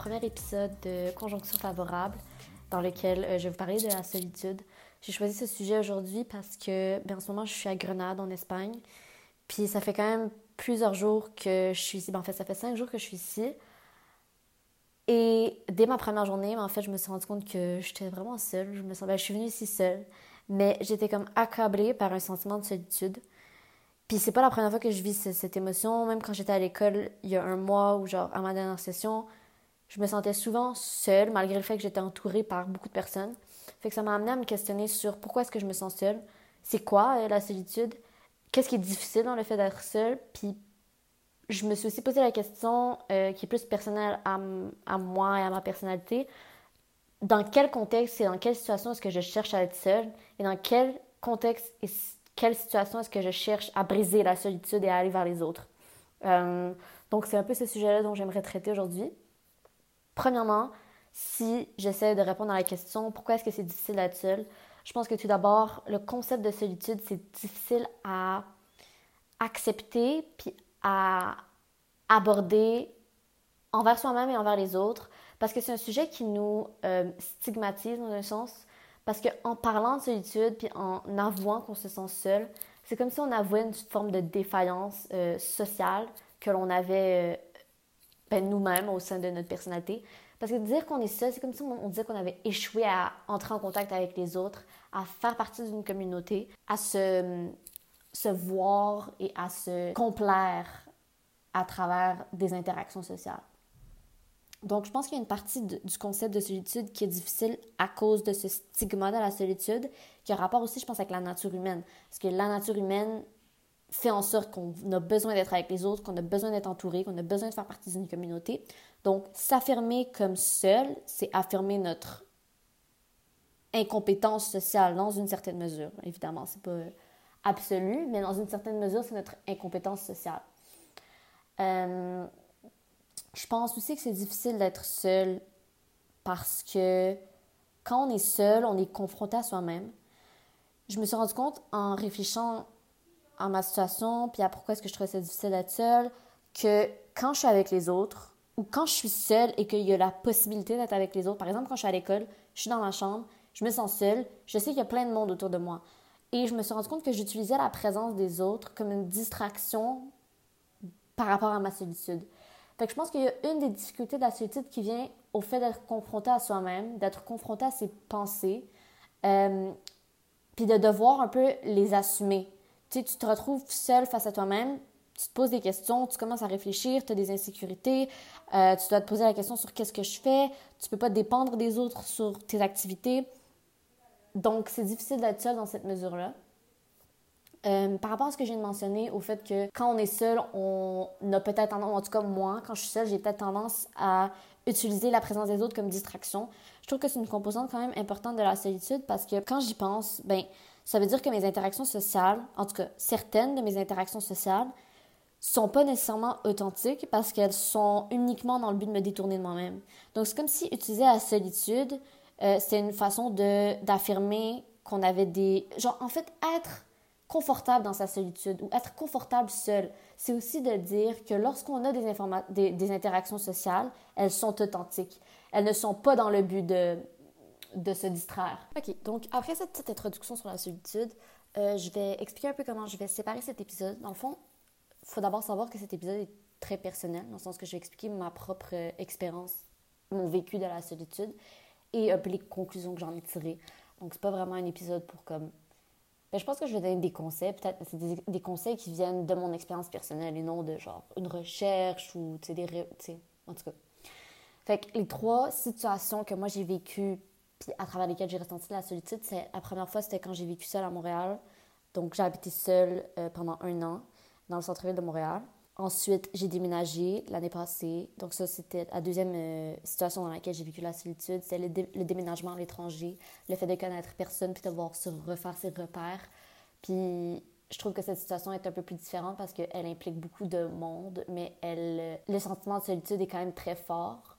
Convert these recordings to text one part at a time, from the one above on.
premier épisode de Conjonction favorable dans lequel euh, je vais vous parler de la solitude. J'ai choisi ce sujet aujourd'hui parce que, bien, en ce moment, je suis à Grenade, en Espagne. Puis ça fait quand même plusieurs jours que je suis ici. Ben, en fait, ça fait cinq jours que je suis ici. Et dès ma première journée, ben, en fait, je me suis rendu compte que j'étais vraiment seule. Je me sens, ben, je suis venue ici seule, mais j'étais comme accablée par un sentiment de solitude. Puis c'est pas la première fois que je vis cette, émotion. Même quand j'étais à l'école il y a un mois ou genre à ma dernière session, je me sentais souvent seule malgré le fait que j'étais entourée par beaucoup de personnes. Fait que ça m'a amené à me questionner sur pourquoi est-ce que je me sens seule? C'est quoi euh, la solitude? Qu'est-ce qui est difficile dans le fait d'être seule? Puis je me suis aussi posé la question euh, qui est plus personnelle à, moi et à ma personnalité. Dans quel contexte et dans quelle situation est-ce que je cherche à être seule? Et dans quel contexte quelle situation est-ce que je cherche à briser la solitude et à aller vers les autres? Euh, donc, c'est un peu ce sujet-là dont j'aimerais traiter aujourd'hui. Premièrement, si j'essaie de répondre à la question pourquoi est-ce que c'est difficile d'être seul, je pense que tout d'abord, le concept de solitude, c'est difficile à accepter puis à aborder envers soi-même et envers les autres parce que c'est un sujet qui nous euh, stigmatise dans un sens. Parce qu'en parlant de solitude, puis en avouant qu'on se sent seul, c'est comme si on avouait une forme de défaillance euh, sociale que l'on avait euh, ben, nous-mêmes au sein de notre personnalité. Parce que dire qu'on est seul, c'est comme si on, disait qu'on avait échoué à entrer en contact avec les autres, à faire partie d'une communauté, à se, se voir et à se complaire à travers des interactions sociales. Donc, je pense qu'il y a une partie du concept de solitude qui est difficile à cause de ce stigma de la solitude, qui a rapport aussi, je pense, avec la nature humaine. Parce que la nature humaine fait en sorte qu'on a besoin d'être avec les autres, qu'on a besoin d'être entouré, qu'on a besoin de faire partie d'une communauté. Donc, s'affirmer comme seul, c'est affirmer notre incompétence sociale dans une certaine mesure. Évidemment, c'est pas absolu, mais dans une certaine mesure, c'est notre incompétence sociale. Euh, je pense aussi que c'est difficile d'être seul parce que quand on est seul, on est confronté à soi-même. Je me suis rendu compte en réfléchissant à ma situation, puis à pourquoi est-ce que je trouvais ça difficile d'être seule, que quand je suis avec les autres, ou quand je suis seule et qu'il y a la possibilité d'être avec les autres, par exemple quand je suis à l'école, je suis dans ma chambre, je me sens seule, je sais qu'il y a plein de monde autour de moi. Et je me suis rendu compte que j'utilisais la présence des autres comme une distraction par rapport à ma solitude. Fait que je pense qu'il y a une des difficultés de la solitude qui vient au fait d'être confronté à soi-même, d'être confronté à ses pensées, euh, puis de devoir un peu les assumer. Tu te retrouves seul face à toi-même, tu te poses des questions, tu commences à réfléchir, tu as des insécurités, euh, tu dois te poser la question sur qu'est-ce que je fais, tu peux pas dépendre des autres sur tes activités. Donc, c'est difficile d'être seul dans cette mesure-là. Euh, par rapport à ce que de mentionner, au fait que quand on est seul, on a peut-être tendance, en tout cas moi, quand je suis seule, j'ai peut-être tendance à utiliser la présence des autres comme distraction. Je trouve que c'est une composante quand même importante de la solitude parce que quand j'y pense, ben ça veut dire que mes interactions sociales, en tout cas certaines de mes interactions sociales, sont pas nécessairement authentiques parce qu'elles sont uniquement dans le but de me détourner de moi-même. Donc c'est comme si utiliser la solitude, euh, c'est une façon de d'affirmer qu'on avait des genre en fait être confortable dans sa solitude ou être confortable seul. C'est aussi de dire que lorsqu'on a des, des, interactions sociales, elles sont authentiques. Elles ne sont pas dans le but de, de se distraire. OK, donc après cette petite introduction sur la solitude, euh, je vais expliquer un peu comment je vais séparer cet épisode. Dans le fond, il faut d'abord savoir que cet épisode est très personnel, dans le sens que je vais expliquer ma propre expérience, mon vécu de la solitude et un peu les conclusions que j'en ai tirées. Donc, c'est pas vraiment un épisode pour comme ben, je pense que je vais donner des conseils, peut-être, c'est des, conseils qui viennent de mon expérience personnelle et non de genre une recherche ou, tu des. En tout cas. Fait que les trois situations que moi j'ai vécues, puis à travers lesquelles j'ai ressenti la solitude, la première fois, c'était quand j'ai vécu seule à Montréal. Donc, j'ai habité seule euh, pendant un an dans le centre-ville de Montréal. Ensuite, j'ai déménagé l'année passée. Donc ça, c'était la deuxième euh, situation dans laquelle j'ai vécu la solitude. C'est le, déménagement à l'étranger, le fait de connaître personne, puis de devoir se refaire ses repères. Puis je trouve que cette situation est un peu plus différente parce qu'elle implique beaucoup de monde, mais elle, le sentiment de solitude est quand même très fort,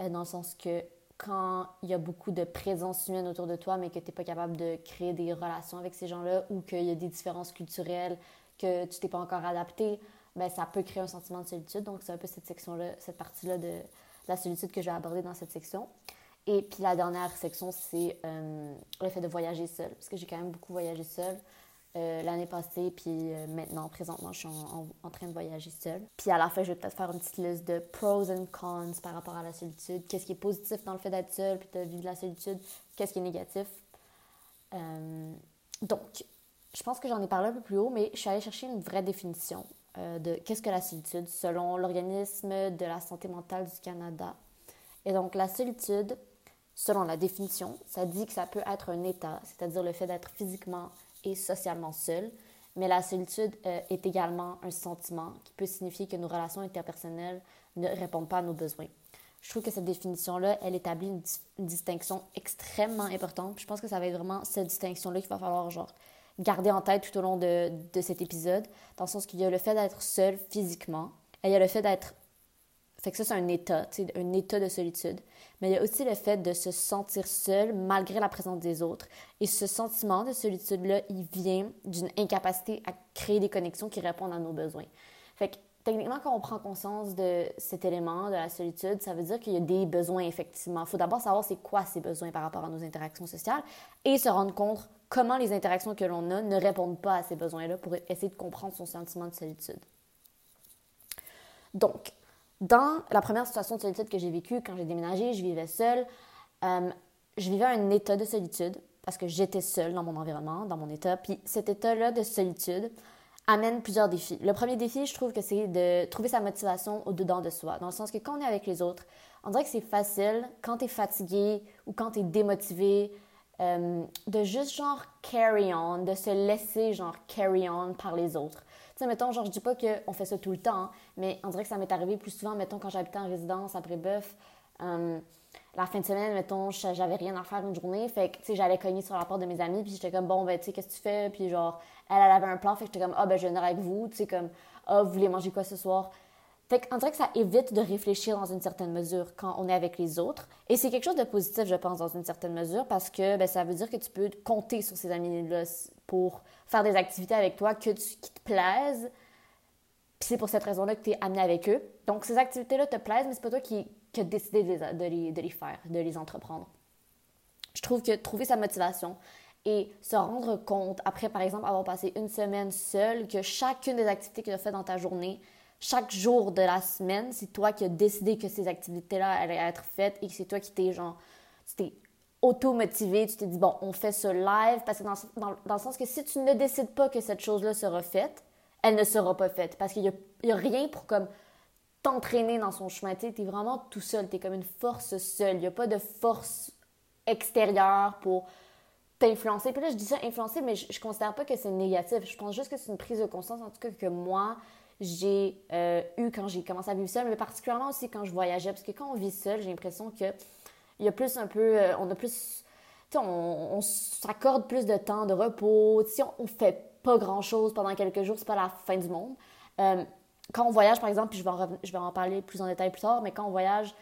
euh, dans le sens que quand il y a beaucoup de présence humaine autour de toi, mais que tu n'es pas capable de créer des relations avec ces gens-là, ou qu'il y a des différences culturelles, que tu t'es pas encore adapté, ben, ça peut créer un sentiment de solitude. Donc, c'est un peu cette section-là, cette partie-là de, la solitude que je vais aborder dans cette section. Et puis la dernière section, c'est euh, le fait de voyager seul, parce que j'ai quand même beaucoup voyagé seul. Euh, l'année passée, puis euh, maintenant, présentement, je suis en, train de voyager seule. Puis à la fin, je vais peut-être faire une petite liste de pros and cons par rapport à la solitude. Qu'est-ce qui est positif dans le fait d'être seule, puis de vivre la solitude, qu'est-ce qui est négatif? donc, je pense que j'en ai parlé un peu plus haut, mais je suis allée chercher une vraie définition de qu'est-ce que la solitude selon l'organisme de la santé mentale du Canada. Et donc, la solitude, selon la définition, ça dit que ça peut être un état, c'est-à-dire le fait d'être physiquement et socialement seul, mais la solitude euh, est également un sentiment qui peut signifier que nos relations interpersonnelles ne répondent pas à nos besoins. Je trouve que cette définition-là, elle établit une, distinction extrêmement importante. je pense que ça va être vraiment cette distinction-là qu'il va falloir genre garder en tête tout au long de, de cet épisode, dans le sens qu'il y a le fait d'être seul physiquement, et il y a le fait d'être fait que ça, c'est un état, un état de solitude. Mais il y a aussi le fait de se sentir seul malgré la présence des autres. Et ce sentiment de solitude-là, il vient d'une incapacité à créer des connexions qui répondent à nos besoins. Fait que techniquement, quand on prend conscience de cet élément, de la solitude, ça veut dire qu'il y a des besoins, effectivement. Il faut d'abord savoir c'est quoi ces besoins par rapport à nos interactions sociales et se rendre compte comment les interactions que l'on a ne répondent pas à ces besoins-là pour essayer de comprendre son sentiment de solitude. Donc, dans la première situation de solitude que j'ai vécue, quand j'ai déménagé, je vivais seule. Euh, je vivais un état de solitude parce que j'étais seule dans mon environnement, dans mon état. Puis cet état-là de solitude amène plusieurs défis. Le premier défi, je trouve que c'est de trouver sa motivation au-dedans de soi, dans le sens que quand on est avec les autres, on dirait que c'est facile, quand tu es fatigué ou quand tu es démotivé, euh, de juste genre carry on, de se laisser genre carry on par les autres. Sais, mettons, genre, je dis pas qu'on fait ça tout le temps, mais on dirait que ça m'est arrivé plus souvent, mettons, quand j'habitais en résidence après Bœuf. Euh, la fin de semaine, mettons, j'avais rien à faire une journée. Fait que, tu sais, j'allais cogner sur la porte de mes amis, puis j'étais comme, bon, ben, tu sais, qu'est-ce que tu fais? Puis genre, elle, elle avait un plan, fait que j'étais comme, ah, ben, je viens avec vous. Tu sais, comme, ah, vous voulez manger quoi ce soir? Fait dirait que ça évite de réfléchir dans une certaine mesure quand on est avec les autres. Et c'est quelque chose de positif, je pense, dans une certaine mesure, parce que ben, ça veut dire que tu peux compter sur ces amis-là pour faire des activités avec toi que qui te plaisent. Puis c'est pour cette raison-là que tu es amené avec eux. Donc ces activités-là te plaisent, mais c'est pas toi qui, qui as décidé de les, de les faire, de les entreprendre. Je trouve que trouver sa motivation et se rendre compte, après par exemple avoir passé une semaine seule, que chacune des activités que tu as faites dans ta journée, chaque jour de la semaine, c'est toi qui as décidé que ces activités-là allaient être faites et que c'est toi qui t'es genre, tu t'es auto-motivé, tu t'es dit, bon, on fait ce live, parce que dans, dans, dans, le sens que si tu ne décides pas que cette chose-là sera faite, elle ne sera pas faite, parce qu'il n'y a, rien pour comme t'entraîner dans son chemin, tu es vraiment tout seul, tu es comme une force seule, il n'y a pas de force extérieure pour t'influencer. Puis là, je dis ça influencer, mais je, ne considère pas que c'est négatif, je pense juste que c'est une prise de conscience, en tout cas que moi, j'ai euh, eu quand j'ai commencé à vivre seule, mais particulièrement aussi quand je voyageais, parce que quand on vit seul, j'ai l'impression que il y a plus un peu, euh, on a plus, sais, on, s'accorde plus de temps de repos, si on, on fait pas grand chose pendant quelques jours, c'est pas la fin du monde. Euh, quand on voyage, par exemple, puis je vais, en, je vais en parler plus en détail plus tard, mais quand on voyage,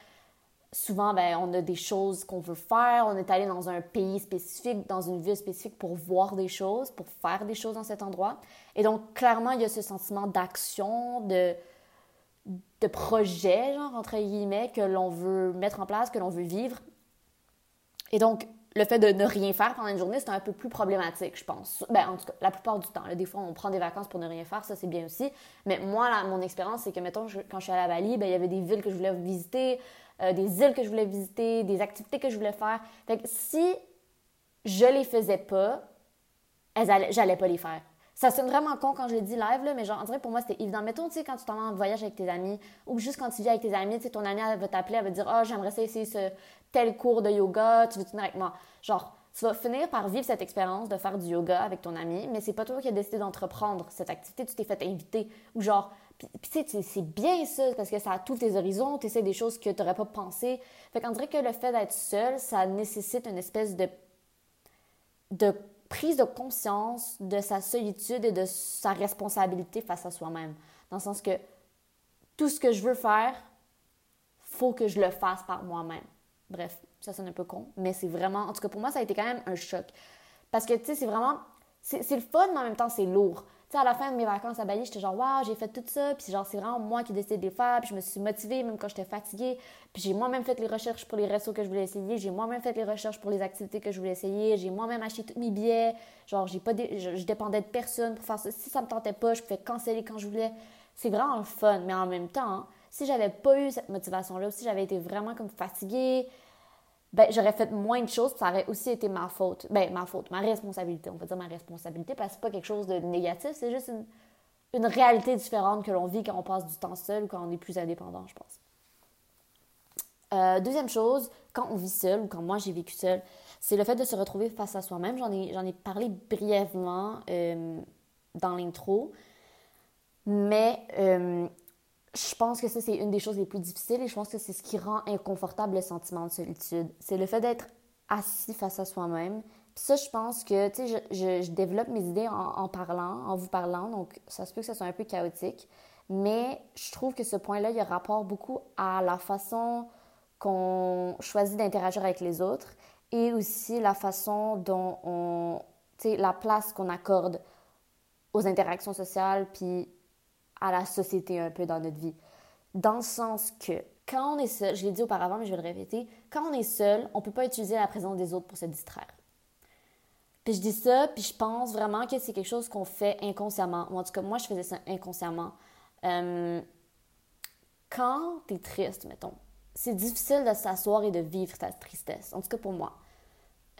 souvent, ben, on a des choses qu'on veut faire. On est allé dans un pays spécifique, dans une ville spécifique pour voir des choses, pour faire des choses dans cet endroit. Et donc, clairement, il y a ce sentiment d'action, de, de projet, genre, entre guillemets, que l'on veut mettre en place, que l'on veut vivre. Et donc, le fait de ne rien faire pendant une journée, c'est un peu plus problématique, je pense. Ben, en tout cas, la plupart du temps. des fois, on prend des vacances pour ne rien faire, ça, c'est bien aussi. Mais moi, mon expérience, c'est que, mettons, quand je suis à la Bali, ben, il y avait des villes que je voulais visiter, euh, des îles que je voulais visiter, des activités que je voulais faire. Fait que si je les faisais pas, j'allais pas les faire. Ça sonne vraiment con quand je le dis live, là, mais genre, en dirait pour moi, c'était évident. Mettons, tu sais, quand tu t'en vas en voyage avec tes amis, ou juste quand tu vis avec tes amis, tu sais, ton ami va t'appeler, elle va te dire, oh, j'aimerais essayer ce tel cours de yoga, tu veux venir avec moi? Genre, tu vas finir par vivre cette expérience de faire du yoga avec ton ami, mais c'est pas toi qui as décidé d'entreprendre cette activité, tu t'es fait inviter. Ou genre, puis, tu sais, c'est bien ça, parce que ça a tous tes horizons, tu essaies des choses que tu n'aurais pas pensé. Fait qu'on dirait que le fait d'être seul, ça nécessite une espèce de, de prise de conscience de sa solitude et de sa responsabilité face à soi-même. Dans le sens que tout ce que je veux faire, faut que je le fasse par moi-même. Bref, ça sonne un peu con, mais c'est vraiment, en tout cas pour moi, ça a été quand même un choc. Parce que, tu sais, c'est vraiment, c'est le fun, mais en même temps, c'est lourd sais, à la fin de mes vacances à Bali, j'étais genre, waouh, j'ai fait tout ça. Puis genre, c'est vraiment moi qui décide de les faire. Puis je me suis motivée même quand j'étais fatiguée. Puis j'ai moi-même fait les recherches pour les restos que je voulais essayer. J'ai moi-même fait les recherches pour les activités que je voulais essayer. J'ai moi-même acheté tous mes billets. Genre, j'ai pas je, dépendais de personne pour faire ça. Si ça me tentait pas, je pouvais canceller quand je voulais. C'est vraiment fun. Mais en même temps, si j'avais pas eu cette motivation-là, si j'avais été vraiment comme fatiguée, ben, j'aurais fait moins de choses, ça aurait aussi été ma faute. Ben, ma faute, ma responsabilité, on va dire ma responsabilité, parce que c'est pas quelque chose de négatif, c'est juste une, une réalité différente que l'on vit quand on passe du temps seul ou quand on est plus indépendant, je pense. Euh, deuxième chose, quand on vit seul ou quand moi j'ai vécu seul, c'est le fait de se retrouver face à soi-même. J'en ai, j'en ai parlé brièvement euh, dans l'intro, mais euh, je pense que ça, c'est une des choses les plus difficiles et je pense que c'est ce qui rend inconfortable le sentiment de solitude. C'est le fait d'être assis face à soi-même. Ça, je pense que, tu sais, je, je, développe mes idées en, en, parlant, en vous parlant, donc ça se peut que ça soit un peu chaotique. Mais je trouve que ce point-là, il y a rapport beaucoup à la façon qu'on choisit d'interagir avec les autres et aussi la façon dont on, tu sais, la place qu'on accorde aux interactions sociales, puis à la société un peu dans notre vie. Dans le sens que quand on est seul, je l'ai dit auparavant, mais je vais le répéter, quand on est seul, on ne peut pas utiliser la présence des autres pour se distraire. Puis je dis ça, puis je pense vraiment que c'est quelque chose qu'on fait inconsciemment. en tout cas, moi, je faisais ça inconsciemment. Euh, quand tu es triste, mettons, c'est difficile de s'asseoir et de vivre ta tristesse. En tout cas, pour moi.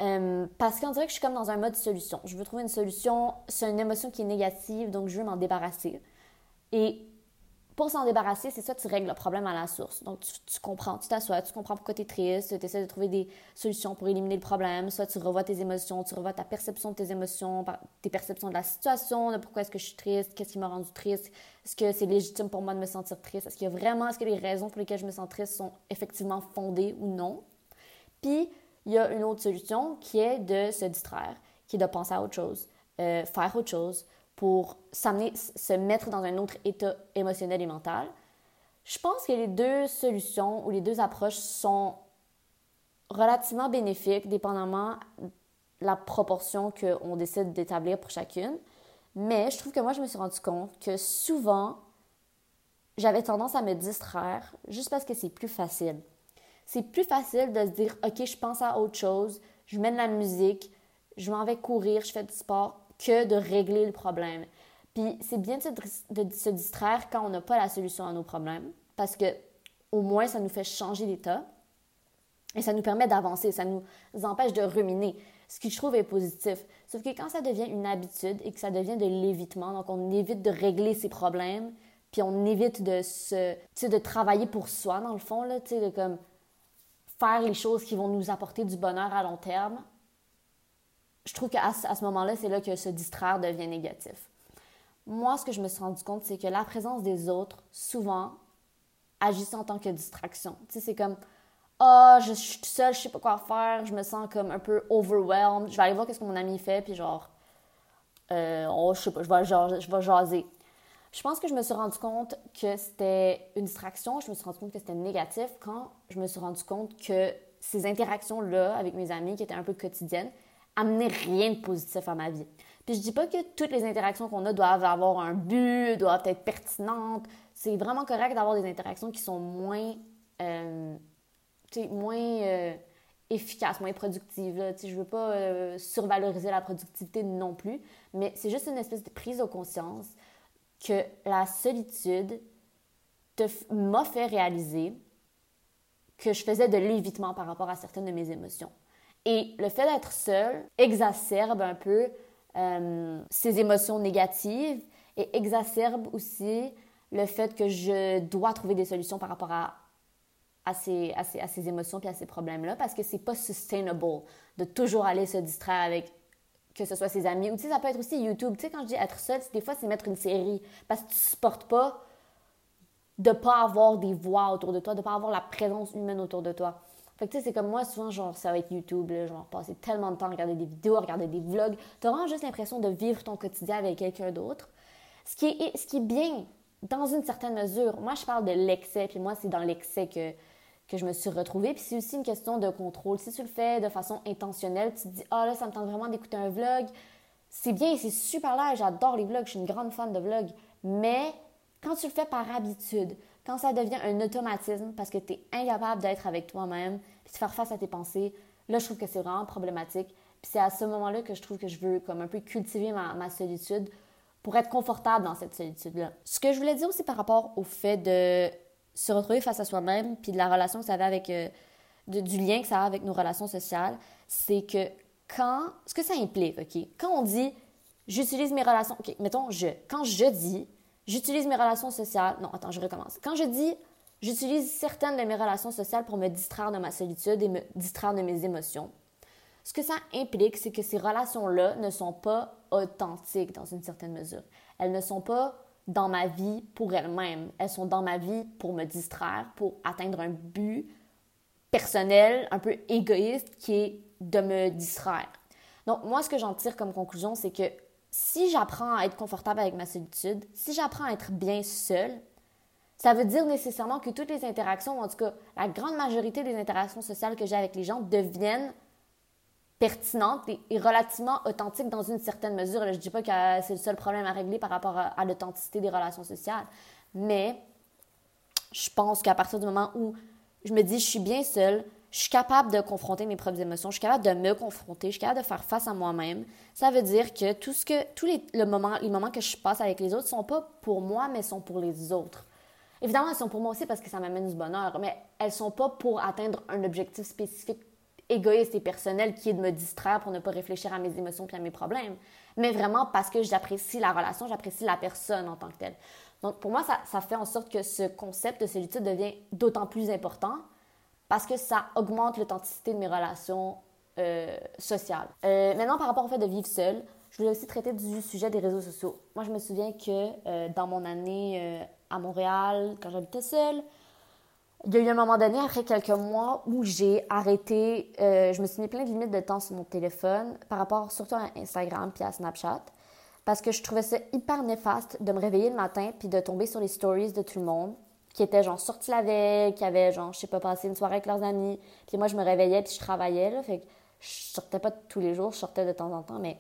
Euh, parce qu'on dirait que je suis comme dans un mode solution. Je veux trouver une solution. C'est une émotion qui est négative, donc je veux m'en débarrasser. Et pour s'en débarrasser, c'est ça, tu règles le problème à la source. Donc, tu, comprends, tu t'assois, tu comprends pourquoi tu es triste, tu essaies de trouver des solutions pour éliminer le problème. Soit tu revois tes émotions, tu revois ta perception de tes émotions, tes perceptions de la situation, de pourquoi est-ce que je suis triste, qu'est-ce qui m'a rendu triste, est-ce que c'est légitime pour moi de me sentir triste, est-ce a vraiment, est-ce que les raisons pour lesquelles je me sens triste sont effectivement fondées ou non. Puis, il y a une autre solution qui est de se distraire, qui est de penser à autre chose, euh, faire autre chose, pour s'amener, se mettre dans un autre état émotionnel et mental. Je pense que les deux solutions ou les deux approches sont relativement bénéfiques, dépendamment de la proportion qu'on décide d'établir pour chacune. Mais je trouve que moi, je me suis rendu compte que souvent, j'avais tendance à me distraire juste parce que c'est plus facile. C'est plus facile de se dire, OK, je pense à autre chose, je de la musique, je m'en vais courir, je fais du sport que de régler le problème. Puis c'est bien de se, distraire quand on n'a pas la solution à nos problèmes, parce que au moins ça nous fait changer d'état et ça nous permet d'avancer, ça nous empêche de ruminer, ce qui je trouve est positif. Sauf que quand ça devient une habitude et que ça devient de l'évitement, donc on évite de régler ses problèmes, puis on évite de se, de travailler pour soi dans le fond là, de comme faire les choses qui vont nous apporter du bonheur à long terme, je trouve qu'à à ce moment-là, c'est là que se distraire devient négatif. Moi, ce que je me suis rendu compte, c'est que la présence des autres, souvent, agissait en tant que distraction. Tu sais, c'est comme, ah, oh, je, suis seule, je sais pas quoi faire, je me sens comme un peu overwhelmed. Je vais aller voir qu'est-ce que mon ami fait, puis genre, euh, oh, je sais pas, je vais, je vais jaser. Je pense que je me suis rendu compte que c'était une distraction, je me suis rendu compte que c'était négatif quand je me suis rendu compte que ces interactions-là avec mes amis, qui étaient un peu quotidiennes, amener rien de positif à ma vie. Puis je dis pas que toutes les interactions qu'on a doivent avoir un but, doivent être pertinentes. C'est vraiment correct d'avoir des interactions qui sont moins, euh, moins euh, efficaces, moins productives. Là. Je veux pas euh, survaloriser la productivité non plus, mais c'est juste une espèce de prise de conscience que la solitude m'a fait réaliser que je faisais de l'évitement par rapport à certaines de mes émotions. Et le fait d'être seul exacerbe un peu euh, ces émotions négatives et exacerbe aussi le fait que je dois trouver des solutions par rapport à, à, ces, à, ces, à ces émotions et à ces problèmes-là parce que c'est pas sustainable de toujours aller se distraire avec que ce soit ses amis ou tu sais, ça peut être aussi YouTube. Tu sais, quand je dis être seul, des fois, c'est mettre une série parce que tu supportes pas de pas avoir des voix autour de toi, de pas avoir la présence humaine autour de toi. Fait que tu sais, c'est comme moi, souvent, genre, ça va être YouTube, là, genre, passer tellement de temps à regarder des vidéos, à regarder des vlogs. T'as vraiment juste l'impression de vivre ton quotidien avec quelqu'un d'autre. Ce qui, est, ce qui est bien, dans une certaine mesure. Moi, je parle de l'excès, puis moi, c'est dans l'excès que, que je me suis retrouvée. Puis c'est aussi une question de contrôle. Si tu le fais de façon intentionnelle, tu te dis, ah là, ça me tente vraiment d'écouter un vlog, c'est bien, c'est super là, j'adore les vlogs, je suis une grande fan de vlogs, mais quand tu le fais par habitude, quand ça devient un automatisme parce que tu es incapable d'être avec toi-même, de faire face à tes pensées, là, je trouve que c'est vraiment problématique. Puis c'est à ce moment-là que je trouve que je veux comme un peu cultiver ma, solitude pour être confortable dans cette solitude-là. Ce que je voulais dire aussi par rapport au fait de se retrouver face à soi-même, puis de la relation que ça avait avec, euh, du lien que ça a avec nos relations sociales, c'est que quand, ce que ça implique, OK, quand on dit j'utilise mes relations, OK, mettons je, quand je dis j'utilise mes relations sociales, non, attends, je recommence. Quand je dis j'utilise certaines de mes relations sociales pour me distraire de ma solitude et me distraire de mes émotions, ce que ça implique, c'est que ces relations-là ne sont pas authentiques dans une certaine mesure. Elles ne sont pas dans ma vie pour elles-mêmes. Elles sont dans ma vie pour me distraire, pour atteindre un but personnel, un peu égoïste, qui est de me distraire. Donc, moi, ce que j'en tire comme conclusion, c'est que si j'apprends à être confortable avec ma solitude, si j'apprends à être bien seule, ça veut dire nécessairement que toutes les interactions, en tout cas la grande majorité des interactions sociales que j'ai avec les gens, deviennent pertinentes et, relativement authentiques dans une certaine mesure. je ne dis pas que c'est le seul problème à régler par rapport à l'authenticité des relations sociales, mais je pense qu'à partir du moment où je me dis je suis bien seule, je suis capable de confronter mes propres émotions, je suis capable de me confronter, je suis capable de faire face à moi-même. Ça veut dire que tout ce que tous les, les moments que je passe avec les autres sont pas pour moi, mais sont pour les autres. Évidemment, elles sont pour moi aussi parce que ça m'amène du bonheur, mais elles sont pas pour atteindre un objectif spécifique égoïste et personnel qui est de me distraire pour ne pas réfléchir à mes émotions et à mes problèmes, mais vraiment parce que j'apprécie la relation, j'apprécie la personne en tant que telle. Donc pour moi, ça, ça fait en sorte que ce concept de solitude devient d'autant plus important parce que ça augmente l'authenticité de mes relations euh, sociales. Euh, maintenant, par rapport au fait de vivre seul, je voulais aussi traiter du sujet des réseaux sociaux. Moi, je me souviens que euh, dans mon année à Montréal, quand j'habitais seule, il y a eu un moment donné, après quelques mois, où j'ai arrêté, je me suis mis plein de limites de temps sur mon téléphone par rapport surtout à Instagram puis à Snapchat, parce que je trouvais ça hyper néfaste de me réveiller le matin puis de tomber sur les stories de tout le monde qui étaient genre sortis la veille, qui avaient genre, je sais pas, passé une soirée avec leurs amis. Puis moi, je me réveillais puis je travaillais, là. Fait que je sortais pas tous les jours, je sortais de temps en temps, mais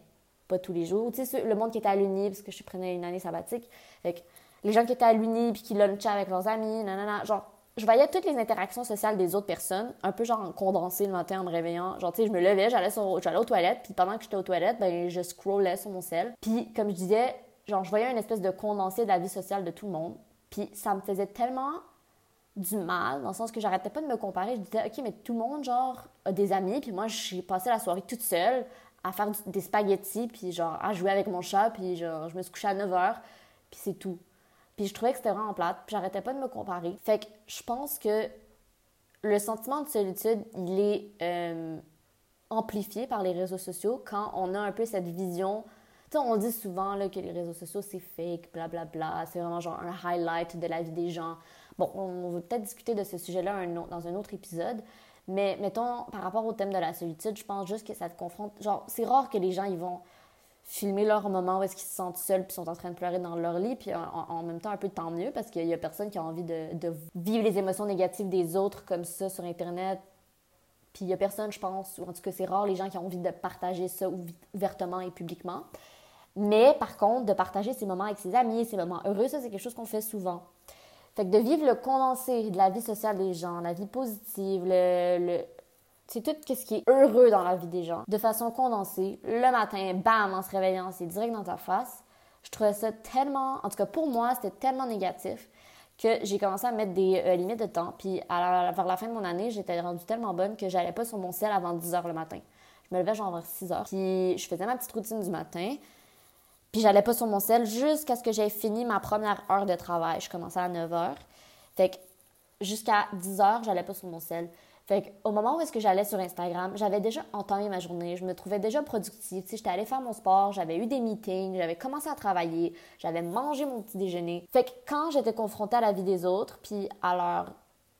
tous les jours. Tu sais, le monde qui était à l'Uni, parce que je prenais une année sabbatique. Fait les gens qui étaient à l'Uni puis qui lunchaient avec leurs amis, nanana, genre, je voyais toutes les interactions sociales des autres personnes, un peu genre condensées le matin en me réveillant. Genre, tu sais, je me levais, j'allais, sur, j'allais aux toilettes, puis pendant que j'étais aux toilettes, ben, je scrollais sur mon sel. Puis, comme je disais, genre, je voyais une espèce de condensé de la vie sociale de tout le monde. Puis ça me faisait tellement du mal, dans le sens que j'arrêtais pas de me comparer. Je disais, OK, mais tout le monde, genre, a des amis, puis moi, j'ai passé la soirée toute seule à faire des spaghettis, puis genre, à jouer avec mon chat, puis je me suis couchée à 9 h, puis c'est tout. Puis je trouvais que c'était vraiment plate, puis j'arrêtais pas de me comparer. Fait que je pense que le sentiment de solitude, il est euh, amplifié par les réseaux sociaux quand on a un peu cette vision on dit souvent là, que les réseaux sociaux, c'est fake, blablabla. Bla, bla, c'est vraiment genre un highlight de la vie des gens. Bon, on va peut-être discuter de ce sujet-là dans un autre épisode. Mais mettons, par rapport au thème de la solitude, je pense juste que ça te confronte. Genre, c'est rare que les gens ils vont filmer leur moment où est-ce qu'ils se sentent seuls puis sont en train de pleurer dans leur lit. Puis en, même temps, un peu tant mieux parce qu'il y a personne qui a envie de, de, vivre les émotions négatives des autres comme ça sur Internet. Puis il y a personne, je pense, ou en tout cas, c'est rare les gens qui ont envie de partager ça ouvertement et publiquement. Mais par contre, de partager ses moments avec ses amis, ses moments heureux, ça, c'est quelque chose qu'on fait souvent. Fait que de vivre le condensé de la vie sociale des gens, la vie positive, le, c'est tout ce qui est heureux dans la vie des gens, de façon condensée, le matin, bam, en se réveillant, c'est direct dans ta face. Je trouvais ça tellement, en tout cas pour moi, c'était tellement négatif que j'ai commencé à mettre des euh, limites de temps. Puis vers la fin de mon année, j'étais rendue tellement bonne que j'allais pas sur mon ciel avant 10 h le matin. Je me levais genre vers 6 h. Puis je faisais ma petite routine du matin. Puis j'allais pas sur mon sel jusqu'à ce que j'aie fini ma première heure de travail. Je commençais à 9 h. Fait que jusqu'à 10 h, j'allais pas sur mon sel. Fait au moment où est-ce que j'allais sur Instagram, j'avais déjà entamé ma journée, je me trouvais déjà productive. Tu j'étais allée faire mon sport, j'avais eu des meetings, j'avais commencé à travailler, j'avais mangé mon petit déjeuner. Fait que quand j'étais confrontée à la vie des autres, puis à leur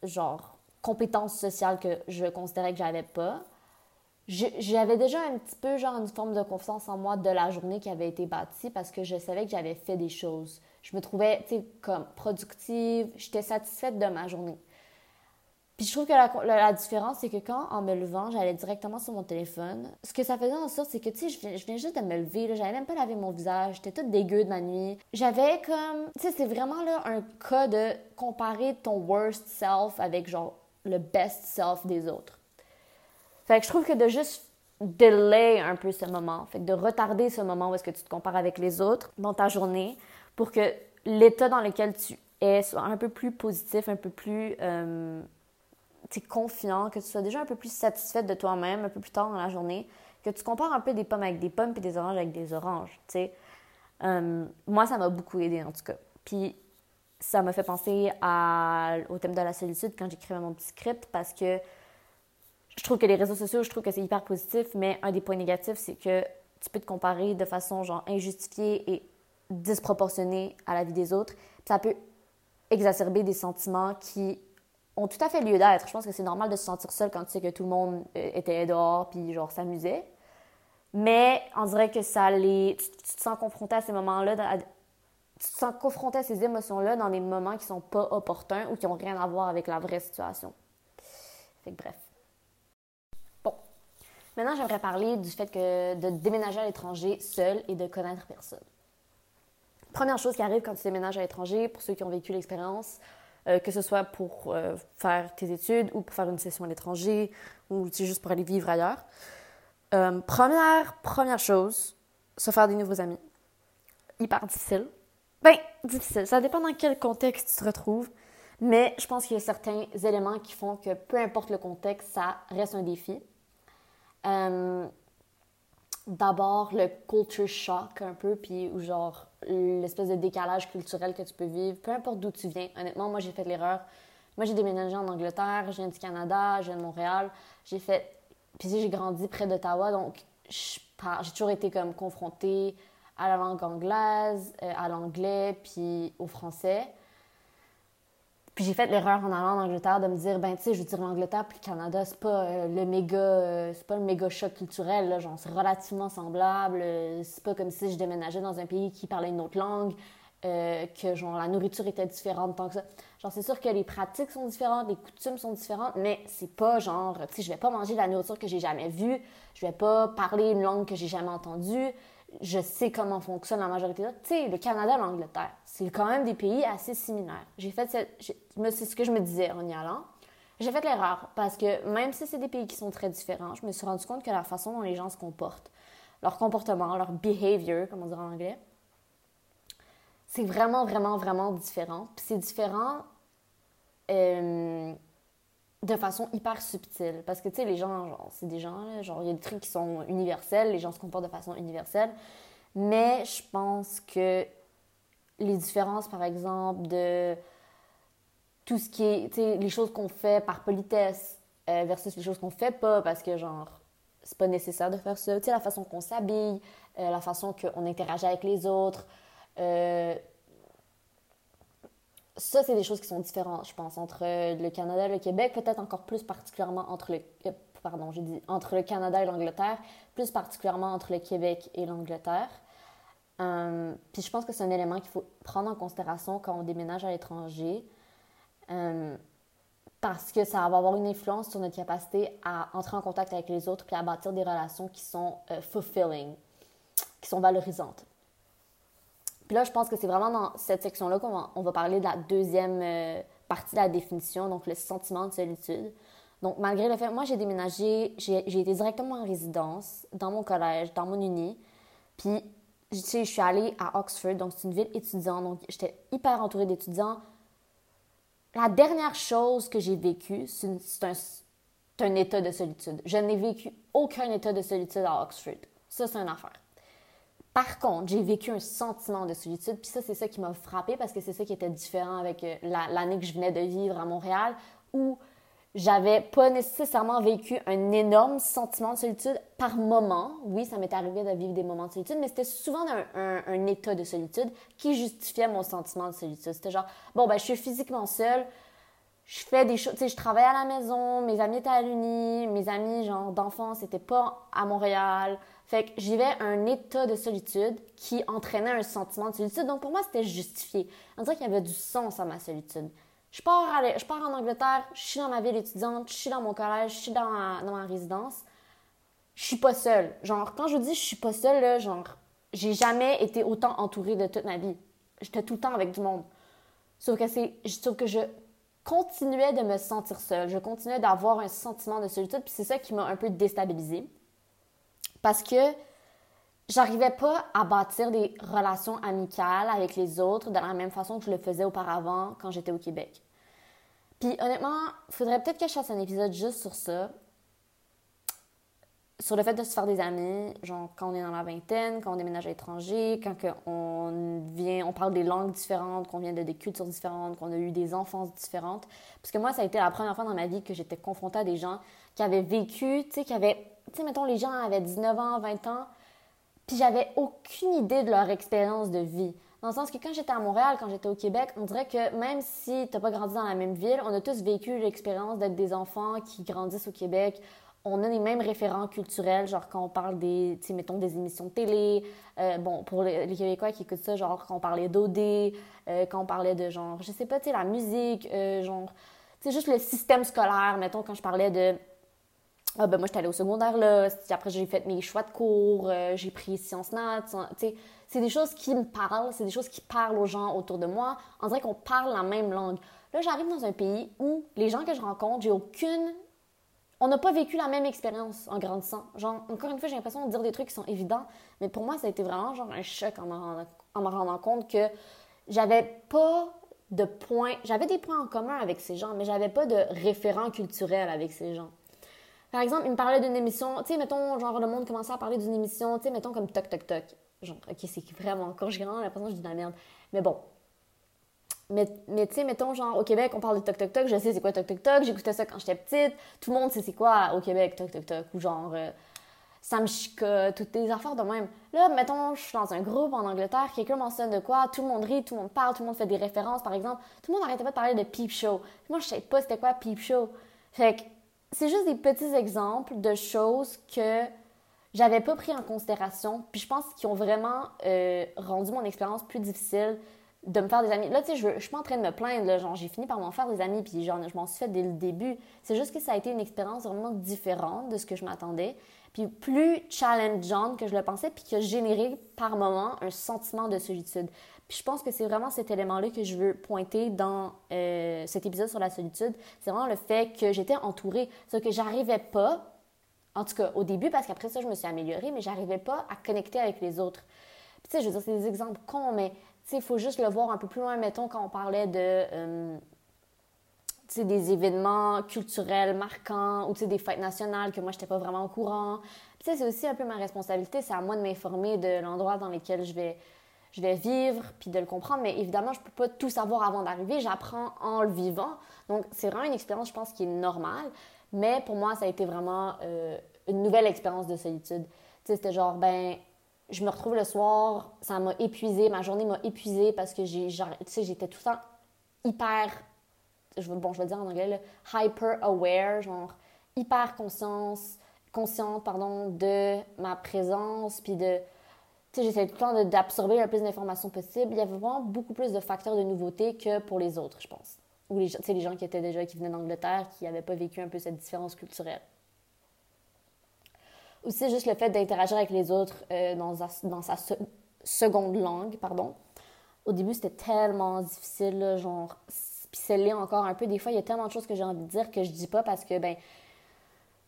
genre compétences sociales que je considérais que j'avais pas, j'avais déjà un petit peu genre une forme de confiance en moi de la journée qui avait été bâtie parce que je savais que j'avais fait des choses. Je me trouvais, tu sais, comme productive, j'étais satisfaite de ma journée. Puis je trouve que la, la, différence, c'est que quand, en me levant, j'allais directement sur mon téléphone, ce que ça faisait en sorte, c'est que, tu sais, je je viens juste de me lever, j'avais même pas lavé mon visage, j'étais toute dégueu de ma nuit. J'avais comme, tu sais, c'est vraiment là un cas de comparer ton worst self avec, genre, le best self des autres. Fait que je trouve que de juste delay un peu ce moment, fait que de retarder ce moment où est-ce que tu te compares avec les autres dans ta journée pour que l'état dans lequel tu es soit un peu plus positif, un peu plus euh, confiant, que tu sois déjà un peu plus satisfaite de toi-même un peu plus tard dans la journée, que tu compares un peu des pommes avec des pommes et des oranges avec des oranges, tu sais. Euh, moi, ça m'a beaucoup aidé en tout cas. Puis ça m'a fait penser à, au thème de la solitude quand j'écrivais mon petit script parce que je trouve que les réseaux sociaux, je trouve que c'est hyper positif, mais un des points négatifs, c'est que tu peux te comparer de façon genre injustifiée et disproportionnée à la vie des autres. ça peut exacerber des sentiments qui ont tout à fait lieu d'être. Je pense que c'est normal de se sentir seul quand tu sais que tout le monde euh, était dehors puis genre s'amusait. Mais on dirait que ça les tu, te sens confronté à ces moments-là tu te sens confronté à ces émotions-là dans des moments qui sont pas opportuns ou qui ont rien à voir avec la vraie situation. Fait que bref. Maintenant, j'aimerais parler du fait de déménager à l'étranger seul et de connaître personne. Première chose qui arrive quand tu déménages à l'étranger, pour ceux qui ont vécu l'expérience, euh, que ce soit pour euh, faire tes études ou pour faire une session à l'étranger ou juste pour aller vivre ailleurs. Euh, première, première chose, se faire des nouveaux amis. Hyper difficile. Ben, difficile. Ça dépend dans quel contexte tu te retrouves. Mais je pense qu'il y a certains éléments qui font que peu importe le contexte, ça reste un défi. Euh, d'abord, le culture shock un peu, puis ou genre l'espèce de décalage culturel que tu peux vivre, peu importe d'où tu viens. Honnêtement, moi, j'ai fait l'erreur. Moi, j'ai déménagé en Angleterre, je viens du Canada, je viens de Montréal. J'ai fait. Puis j'ai grandi près d'Ottawa, donc j'ai toujours été comme confrontée à la langue anglaise, euh, à l'anglais, puis au français. Puis j'ai fait l'erreur en allant en Angleterre de me dire, ben tu sais, je veux dire l'Angleterre puis le Canada, c'est pas euh, le méga, euh, c'est pas le méga choc culturel, là, genre c'est relativement semblable. Euh, c'est pas comme si je déménageais dans un pays qui parlait une autre langue, que genre la nourriture était différente tant que ça. Genre c'est sûr que les pratiques sont différentes, les coutumes sont différentes, mais c'est pas genre, tu sais, je vais pas manger de la nourriture que j'ai jamais vue, je vais pas parler une langue que j'ai jamais entendue, je sais comment fonctionne la majorité. Tu sais, le Canada, l'Angleterre, c'est quand même des pays assez similaires. J'ai fait c'est ce que je me disais en y allant. J'ai fait l'erreur parce que même si c'est des pays qui sont très différents, je me suis rendu compte que la façon dont les gens se comportent, leur comportement, leur behavior, comme on dirait en anglais, c'est vraiment, vraiment, vraiment différent. Puis c'est différent euh, de façon hyper subtile. Parce que, tu sais, les gens, genre, c'est des gens, genre, il y a des trucs qui sont universels, les gens se comportent de façon universelle. Mais je pense que les différences, par exemple, de tout ce qui est, tu sais, les choses qu'on fait par politesse euh, versus les choses qu'on fait pas parce que, genre, c'est pas nécessaire de faire ça. Tu sais, la façon qu'on s'habille, euh, la façon qu'on interagit avec les autres. Euh, ça, c'est des choses qui sont différentes, je pense, entre le Canada et le Québec, peut-être encore plus particulièrement entre le, pardon, j'ai dit entre le Canada et l'Angleterre, plus particulièrement entre le Québec et l'Angleterre. Puis je pense que c'est un élément qu'il faut prendre en considération quand on déménage à l'étranger, euh, parce que ça va avoir une influence sur notre capacité à entrer en contact avec les autres puis à bâtir des relations qui sont euh, fulfilling, qui sont valorisantes. Puis là, je pense que c'est vraiment dans cette section-là qu'on va, on va parler de la deuxième partie de la définition, donc le sentiment de solitude. Donc, malgré le fait, moi, j'ai déménagé, j'ai été directement en résidence, dans mon collège, dans mon uni. Puis, je suis allée à Oxford, donc c'est une ville étudiante, donc j'étais hyper entourée d'étudiants. La dernière chose que j'ai vécue, c'est un, état de solitude. Je n'ai vécu aucun état de solitude à Oxford. Ça, c'est une affaire. Par contre, j'ai vécu un sentiment de solitude, puis ça, c'est ça qui m'a frappée parce que c'est ça qui était différent avec euh, l'année que je venais de vivre à Montréal, où j'avais pas nécessairement vécu un énorme sentiment de solitude par moment. Oui, ça m'est arrivé de vivre des moments de solitude, mais c'était souvent un, état de solitude qui justifiait mon sentiment de solitude. C'était genre, bon, ben, je suis physiquement seule, je fais des choses, tu sais, je travaille à la maison, mes amis étaient à l'uni, mes amis, genre, d'enfance, n'étaient pas à Montréal. Fait que j'avais un état de solitude qui entraînait un sentiment de solitude. Donc, pour moi, c'était justifié. On dirait qu'il y avait du sens à ma solitude. Je pars, en Angleterre, je suis dans ma ville étudiante, je suis dans mon collège, je suis dans ma, résidence. Je suis pas seule. Genre, quand je vous dis je suis pas seule, là, genre, j'ai jamais été autant entourée de toute ma vie. J'étais tout le temps avec du monde. Sauf que, sauf que je continuais de me sentir seule. Je continuais d'avoir un sentiment de solitude. Puis c'est ça qui m'a un peu déstabilisée. Parce que j'arrivais pas à bâtir des relations amicales avec les autres de la même façon que je le faisais auparavant quand j'étais au Québec. Puis honnêtement, faudrait peut-être que je fasse un épisode juste sur ça. Sur le fait de se faire des amis, genre quand on est dans la vingtaine, quand on déménage à l'étranger, quand on vient, on parle des langues différentes, qu'on vient de des cultures différentes, qu'on a eu des enfances différentes. Parce que moi, ça a été la première fois dans ma vie que j'étais confrontée à des gens qui avaient vécu, tu sais, qui avaient, tu sais, mettons, les gens avaient 19 ans, 20 ans, puis j'avais aucune idée de leur expérience de vie. Dans le sens que quand j'étais à Montréal, quand j'étais au Québec, on dirait que même si tu n'as pas grandi dans la même ville, on a tous vécu l'expérience d'être des enfants qui grandissent au Québec. On a les mêmes référents culturels, genre quand on parle des, mettons, des émissions de télé. Euh, bon, pour les, Québécois qui écoutent ça, genre quand on parlait d'OD, euh, quand on parlait de genre, je sais pas, tu la musique, euh, genre, tu sais, juste le système scolaire, mettons, quand je parlais de ah ben moi j'étais allée au secondaire là, après j'ai fait mes choix de cours, euh, j'ai pris sciences nat, c'est des choses qui me parlent, c'est des choses qui parlent aux gens autour de moi. On dirait qu'on parle la même langue. Là, j'arrive dans un pays où les gens que je rencontre, j'ai aucune on n'a pas vécu la même expérience en grandissant. Genre, encore une fois, j'ai l'impression de dire des trucs qui sont évidents, mais pour moi, ça a été vraiment genre un choc en me rendant, rendant compte que j'avais pas de points, j'avais des points en commun avec ces gens, mais j'avais pas de référent culturel avec ces gens. Par exemple, il me parlait d'une émission, tu sais, mettons, genre, le monde commençait à parler d'une émission, tu sais, mettons, comme Toc Toc Toc. Genre, ok, c'est vraiment, quand j'ai l'impression que je dis de la merde. Mais bon. Mais, mais tu sais, mettons, genre, au Québec, on parle de Toc Toc Toc, je sais c'est quoi Toc Toc Toc, j'écoutais ça quand j'étais petite, tout le monde sait c'est quoi au Québec, Toc Toc Toc, ou genre, euh, Sam Chica, toutes des affaires de même. Là, mettons, je suis dans un groupe en Angleterre, quelqu'un mentionne de quoi, tout le monde rit, tout le monde parle, tout le monde fait des références, par exemple. Tout le monde n'arrêtait pas de parler de Peep Show. Moi, je savais pas c'était quoi Peep Show. Fait que c'est juste des petits exemples de choses que j'avais pas pris en considération, puis je pense qu'ils ont vraiment euh, rendu mon expérience plus difficile de me faire des amis. Là, tu sais, je, je suis pas en train de me plaindre, genre, j'ai fini par m'en faire des amis, puis genre, je m'en suis fait dès le début. C'est juste que ça a été une expérience vraiment différente de ce que je m'attendais, puis plus challengeante que je le pensais, puis qui a généré par moments un sentiment de solitude je pense que c'est vraiment cet élément-là que je veux pointer dans euh, cet épisode sur la solitude. C'est vraiment le fait que j'étais entourée. C'est que j'arrivais pas, en tout cas au début, parce qu'après ça, je me suis améliorée, mais j'arrivais pas à connecter avec les autres. tu sais, je veux dire, c'est des exemples cons, mais tu sais, il faut juste le voir un peu plus loin, mettons, quand on parlait de. Euh, tu sais, des événements culturels marquants ou des fêtes nationales que moi, je n'étais pas vraiment au courant. C'est aussi un peu ma responsabilité. C'est à moi de m'informer de l'endroit dans lequel je vais je vais vivre, puis de le comprendre. Mais évidemment, je ne peux pas tout savoir avant d'arriver. J'apprends en le vivant. Donc, c'est vraiment une expérience, je pense, qui est normale. Mais pour moi, ça a été vraiment euh, une nouvelle expérience de solitude. Tu sais, c'était genre, ben, je me retrouve le soir, ça m'a épuisé, ma journée m'a épuisé parce que tu sais, j'étais tout le temps hyper, bon, je vais dire en anglais, hyper aware, genre hyper conscience, consciente, pardon, de ma présence, puis de j'essayais tout le temps d'absorber le plus d'informations possible. Il y avait vraiment beaucoup plus de facteurs de nouveauté que pour les autres, je pense. Ou les, les gens qui étaient déjà, qui venaient d'Angleterre, qui n'avaient pas vécu un peu cette différence culturelle. Aussi, juste le fait d'interagir avec les autres euh, dans, dans, sa seconde langue, pardon. Au début, c'était tellement difficile, genre, puis c'est encore un peu. Des fois, il y a tellement de choses que j'ai envie de dire que je dis pas parce que, ben,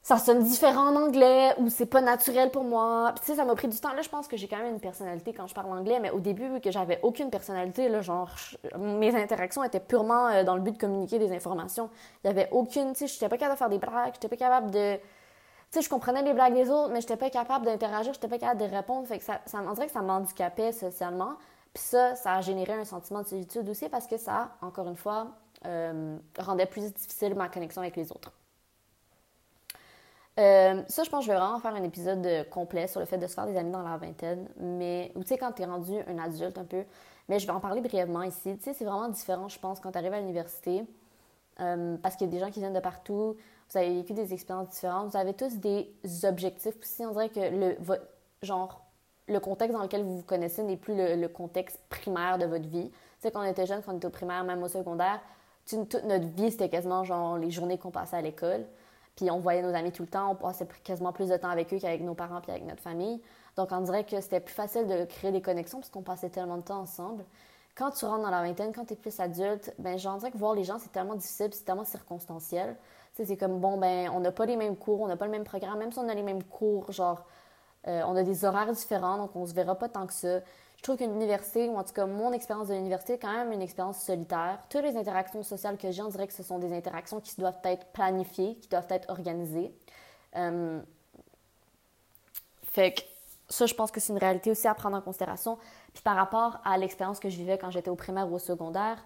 ça sonne différent en anglais ou c'est pas naturel pour moi. Puis, tu sais, ça m'a pris du temps. Là, je pense que j'ai quand même une personnalité quand je parle anglais, mais au début, vu que j'avais aucune personnalité, là, genre, mes interactions étaient purement euh, dans le but de communiquer des informations. Il y avait aucune, tu sais, j'étais pas capable de faire des blagues, j'étais pas capable de. Tu sais, je comprenais les blagues des autres, mais j'étais pas capable d'interagir, j'étais pas capable de répondre. Fait que ça, ça, on dirait que ça m'handicapait socialement. Puis ça, ça a généré un sentiment de solitude aussi parce que ça, encore une fois, euh, rendait plus difficile ma connexion avec les autres. Euh, ça, je pense que je vais vraiment faire un épisode complet sur le fait de se faire des amis dans la vingtaine, mais, ou tu sais, quand tu es rendu un adulte un peu, mais je vais en parler brièvement ici. Tu sais, c'est vraiment différent, je pense, quand tu arrives à l'université, euh, parce qu'il y a des gens qui viennent de partout, vous avez vécu des expériences différentes, vous avez tous des objectifs aussi. On dirait que le, genre, le contexte dans lequel vous vous connaissez n'est plus le, le, contexte primaire de votre vie. Tu sais, quand on était jeune, quand on était au primaire, même au secondaire, toute notre vie, c'était quasiment genre les journées qu'on passait à l'école. Puis on voyait nos amis tout le temps, on passait quasiment plus de temps avec eux qu'avec nos parents puis avec notre famille. Donc on dirait que c'était plus facile de créer des connexions parce qu'on passait tellement de temps ensemble. Quand tu rentres dans la vingtaine, quand tu es plus adulte, ben j'en dirais que voir les gens, c'est tellement difficile, c'est tellement circonstanciel. c'est comme, bon, ben on n'a pas les mêmes cours, on n'a pas le même programme, même si on a les mêmes cours, genre, euh, on a des horaires différents, donc on se verra pas tant que ça. Je trouve qu'une université, ou en tout cas mon expérience de l'université, est quand même une expérience solitaire. Toutes les interactions sociales que j'ai, on dirait que ce sont des interactions qui doivent être planifiées, qui doivent être organisées. Euh, fait que ça, je pense que c'est une réalité aussi à prendre en considération. Puis par rapport à l'expérience que je vivais quand j'étais au primaire ou au secondaire,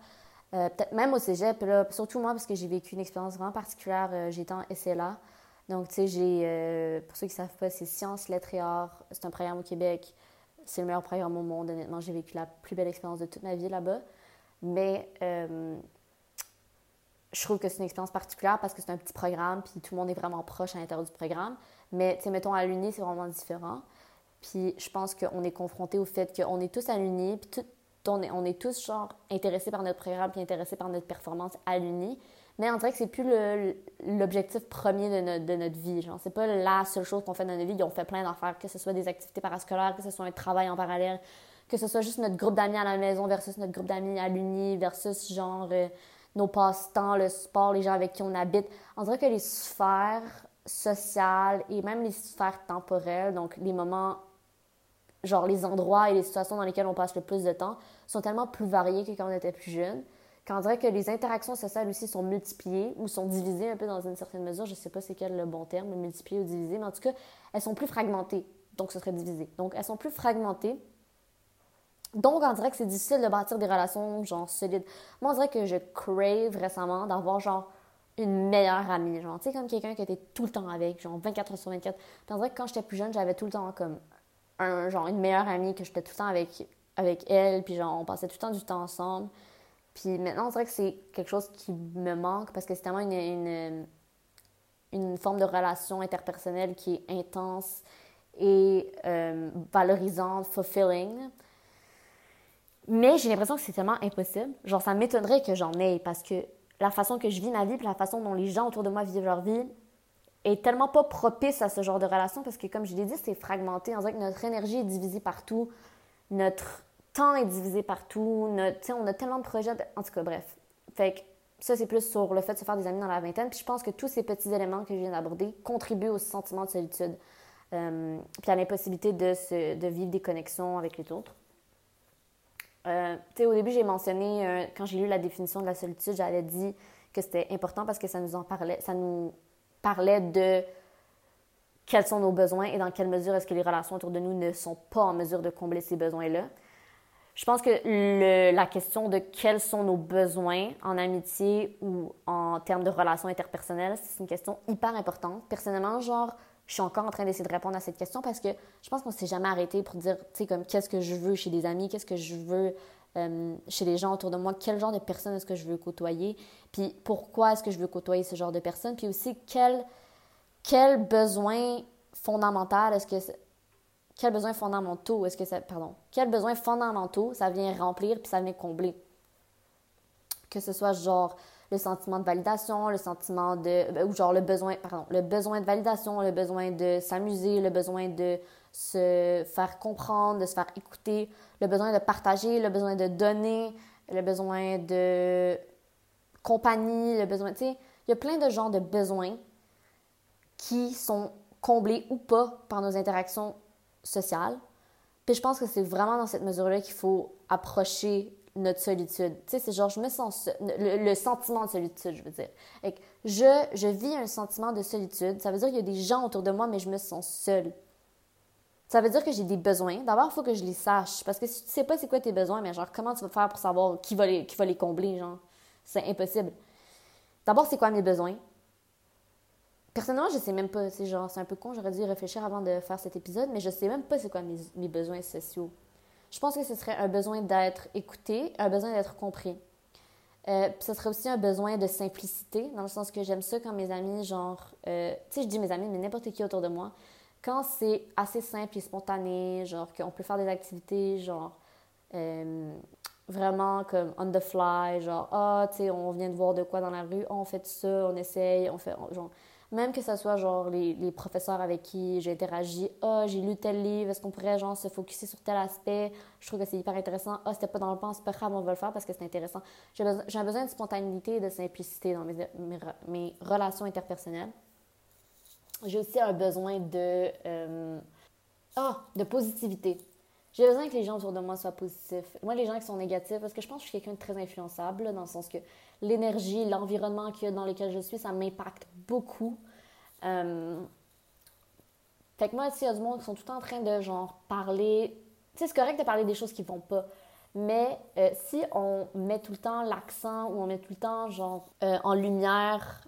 euh, peut-être même au cégep, surtout moi, parce que j'ai vécu une expérience vraiment particulière, euh, j'étais en SLA. Donc, tu sais, j'ai, pour ceux qui ne savent pas, c'est sciences, lettres et arts. C'est un programme au Québec c'est le meilleur programme au monde. Honnêtement, j'ai vécu la plus belle expérience de toute ma vie là-bas. Mais euh, je trouve que c'est une expérience particulière parce que c'est un petit programme, puis tout le monde est vraiment proche à l'intérieur du programme. Mais, tu sais, mettons, à l'Uni, c'est vraiment différent. Puis je pense qu'on est confronté au fait qu'on est tous à l'Uni, puis on, est, on est tous, genre, intéressés par notre programme, puis intéressés par notre performance à l'Uni. Mais on dirait que c'est plus l'objectif premier de notre, de notre vie. Genre, c'est pas la seule chose qu'on fait dans notre vie. On fait plein d'affaires, que ce soit des activités parascolaires, que ce soit un travail en parallèle, que ce soit juste notre groupe d'amis à la maison versus notre groupe d'amis à l'uni, versus genre euh, nos passe-temps, le sport, les gens avec qui on habite. On dirait que les sphères sociales et même les sphères temporelles, donc les moments, genre les endroits et les situations dans lesquelles on passe le plus de temps, sont tellement plus variés que quand on était plus jeune quand on dirait que les interactions sociales aussi sont multipliées ou sont divisées un peu dans une certaine mesure. Je ne sais pas c'est quel le bon terme, multipliées ou divisées, mais en tout cas, elles sont plus fragmentées. Donc, ce serait divisé. Donc, elles sont plus fragmentées. Donc, on dirait que c'est difficile de bâtir des relations, genre, solides. Moi, on dirait que je crave récemment d'avoir, genre, une meilleure amie. Genre, tu sais, comme quelqu'un qui était tout le temps avec, genre, 24 heures sur 24. Puis, on dirait que quand j'étais plus jeune, j'avais tout le temps, comme, un, genre, une meilleure amie, que j'étais tout le temps avec, avec elle. Puis, genre, on passait tout le temps du temps ensemble. Puis maintenant, on dirait que c'est quelque chose qui me manque parce que c'est tellement une, une, forme de relation interpersonnelle qui est intense et euh, valorisante, fulfilling. Mais j'ai l'impression que c'est tellement impossible. Genre, ça m'étonnerait que j'en ai parce que la façon que je vis ma vie, puis la façon dont les gens autour de moi vivent leur vie est tellement pas propice à ce genre de relation parce que, comme je l'ai dit, c'est fragmenté. On dirait que notre énergie est divisée partout. Notre temps est divisé partout. On a tellement de projets. En tout cas, bref. Fait que ça, c'est plus sur le fait de se faire des amis dans la vingtaine. Puis je pense que tous ces petits éléments que je viens d'aborder contribuent au sentiment de solitude. Euh, puis à l'impossibilité de vivre des connexions avec les autres. Euh, au début, j'ai mentionné, euh, quand j'ai lu la définition de la solitude, j'avais dit que c'était important parce que ça nous en parlait, ça nous parlait de quels sont nos besoins et dans quelle mesure est-ce que les relations autour de nous ne sont pas en mesure de combler ces besoins-là. Je pense que le, la question de quels sont nos besoins en amitié ou en termes de relations interpersonnelles, c'est une question hyper importante. Personnellement, genre, je suis encore en train d'essayer de répondre à cette question parce que je pense qu'on s'est jamais arrêté pour dire, tu sais, comme qu'est-ce que je veux chez des amis, qu'est-ce que je veux euh, chez les gens autour de moi, quel genre de personnes est-ce que je veux côtoyer, puis pourquoi est-ce que je veux côtoyer ce genre de personnes, puis aussi quel, quel besoin fondamental est-ce que quels besoins fondamentaux est-ce que ça. Pardon. Quels besoins fondamentaux ça vient remplir puis ça vient combler? Que ce soit genre le sentiment de validation, le sentiment de. Ben, ou genre le besoin. Pardon. Le besoin de validation, le besoin de s'amuser, le besoin de se faire comprendre, de se faire écouter, le besoin de partager, le besoin de donner, le besoin de compagnie, le besoin. Tu sais, il y a plein de genres de besoins qui sont comblés ou pas par nos interactions sociale. Puis je pense que c'est vraiment dans cette mesure-là qu'il faut approcher notre solitude. Tu sais, c'est genre, je me sens le, sentiment de solitude, je veux dire. Je, je vis un sentiment de solitude. Ça veut dire qu'il y a des gens autour de moi, mais je me sens seule. Ça veut dire que j'ai des besoins. D'abord, il faut que je les sache. Parce que si tu sais pas c'est quoi tes besoins, mais genre, comment tu vas faire pour savoir qui va les, qui va les combler, genre? C'est impossible. D'abord, c'est quoi mes besoins? Personnellement, je sais même pas. C'est genre, c'est un peu con, j'aurais dû y réfléchir avant de faire cet épisode, mais je sais même pas c'est quoi mes, besoins sociaux. Je pense que ce serait un besoin d'être écouté, un besoin d'être compris. Euh, ce serait aussi un besoin de simplicité, dans le sens que j'aime ça quand mes amis, genre, euh, tu sais, je dis mes amis, mais n'importe qui autour de moi, quand c'est assez simple et spontané, genre qu'on peut faire des activités, genre, euh, vraiment comme on the fly, genre, ah, tu sais, on vient de voir de quoi dans la rue, on fait ça, on essaye, on fait, même que ce soit genre les, les professeurs avec qui j'ai interagi, ah, j'ai lu tel livre, est-ce qu'on pourrait genre se focuser sur tel aspect, je trouve que c'est hyper intéressant, ah, c'était pas dans le plan, c'est pas grave, on va le faire parce que c'est intéressant. J'ai besoin, besoin de spontanéité et de simplicité dans mes, mes, relations interpersonnelles. J'ai aussi un besoin de, euh, ah, de positivité. J'ai besoin que les gens autour de moi soient positifs. Moi, les gens qui sont négatifs, parce que je pense que je suis quelqu'un de très influençable, dans le sens que l'énergie, l'environnement dans lequel je suis, ça m'impacte beaucoup. Euh... Fait que moi, s'il y a du monde qui sont tout en train de, genre, parler... Tu sais, c'est correct de parler des choses qui vont pas. Mais euh, si on met tout le temps l'accent ou on met tout le temps, genre, euh, en lumière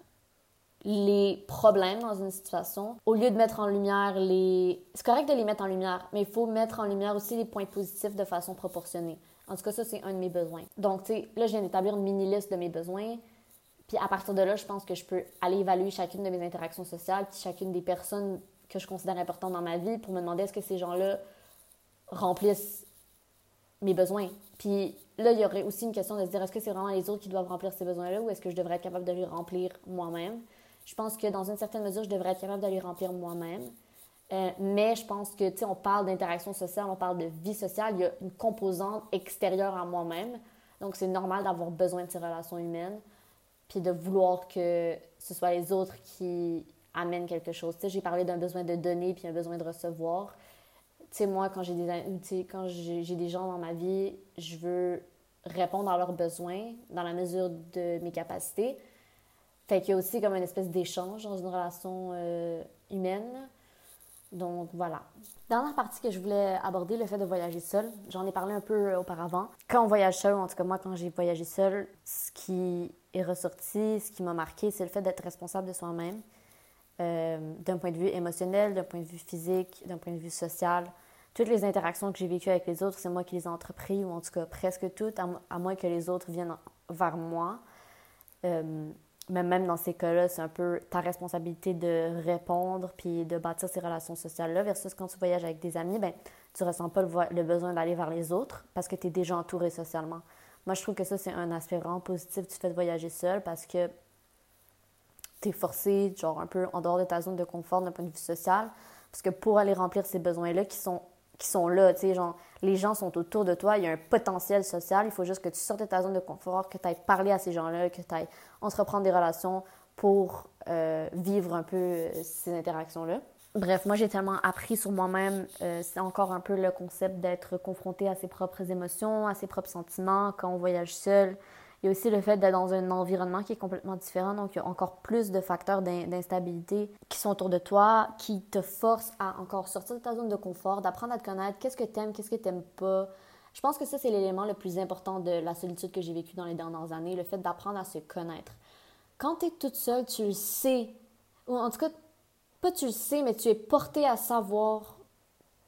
les problèmes dans une situation, au lieu de mettre en lumière les... C'est correct de les mettre en lumière, mais il faut mettre en lumière aussi les points positifs de façon proportionnée. En tout cas, ça, c'est un de mes besoins. Donc, tu sais, là, je viens d'établir une mini-liste de mes besoins. Puis à partir de là, je pense que je peux aller évaluer chacune de mes interactions sociales, puis chacune des personnes que je considère importantes dans ma vie pour me demander est-ce que ces gens-là remplissent mes besoins. Puis là, il y aurait aussi une question de se dire est-ce que c'est vraiment les autres qui doivent remplir ces besoins-là ou est-ce que je devrais être capable de les remplir moi-même? Je pense que dans une certaine mesure, je devrais être capable de les remplir moi-même. Euh, mais je pense que, tu sais, on parle d'interaction sociale, on parle de vie sociale, il y a une composante extérieure à moi-même. Donc, c'est normal d'avoir besoin de ces relations humaines, puis de vouloir que ce soit les autres qui amènent quelque chose. Tu sais, j'ai parlé d'un besoin de donner, puis un besoin de recevoir. Tu sais, moi, quand j'ai des, quand j'ai des gens dans ma vie, je veux répondre à leurs besoins dans la mesure de mes capacités. Fait qu'il y a aussi comme une espèce d'échange dans une relation euh, humaine. Donc voilà. Dernière partie que je voulais aborder, le fait de voyager seul. J'en ai parlé un peu euh, auparavant. Quand on voyage seul, en tout cas moi quand j'ai voyagé seul, ce qui est ressorti, ce qui m'a marqué, c'est le fait d'être responsable de soi-même. Euh, d'un point de vue émotionnel, d'un point de vue physique, d'un point de vue social. Toutes les interactions que j'ai vécues avec les autres, c'est moi qui les ai entreprises, ou en tout cas presque toutes, à, moins que les autres viennent vers moi. Mais même dans ces cas-là, c'est un peu ta responsabilité de répondre puis de bâtir ces relations sociales-là versus quand tu voyages avec des amis, ben tu ressens pas le, besoin d'aller vers les autres parce que tu es déjà entouré socialement. Moi, je trouve que ça, c'est un aspect vraiment positif du fait de voyager seul parce que tu es forcé, genre un peu en dehors de ta zone de confort d'un point de vue social, parce que pour aller remplir ces besoins-là qui sont qui sont là, tu sais, genre, les gens sont autour de toi, il y a un potentiel social, il faut juste que tu sortes de ta zone de confort, que tu ailles parler à ces gens-là, que tu ailles entreprendre des relations pour euh, vivre un peu euh, ces interactions-là. Bref, moi j'ai tellement appris sur moi-même, euh, c'est encore un peu le concept d'être confronté à ses propres émotions, à ses propres sentiments quand on voyage seul, il y a aussi le fait d'être dans un environnement qui est complètement différent, donc il y a encore plus de facteurs d'instabilité qui sont autour de toi, qui te forcent à encore sortir de ta zone de confort, d'apprendre à te connaître, qu'est-ce que tu aimes, qu'est-ce que tu n'aimes pas? Je pense que ça, c'est l'élément le plus important de la solitude que j'ai vécue dans les dernières années, le fait d'apprendre à se connaître. Quand tu es toute seule, tu le sais, ou en tout cas, pas tu le sais, mais tu es porté à savoir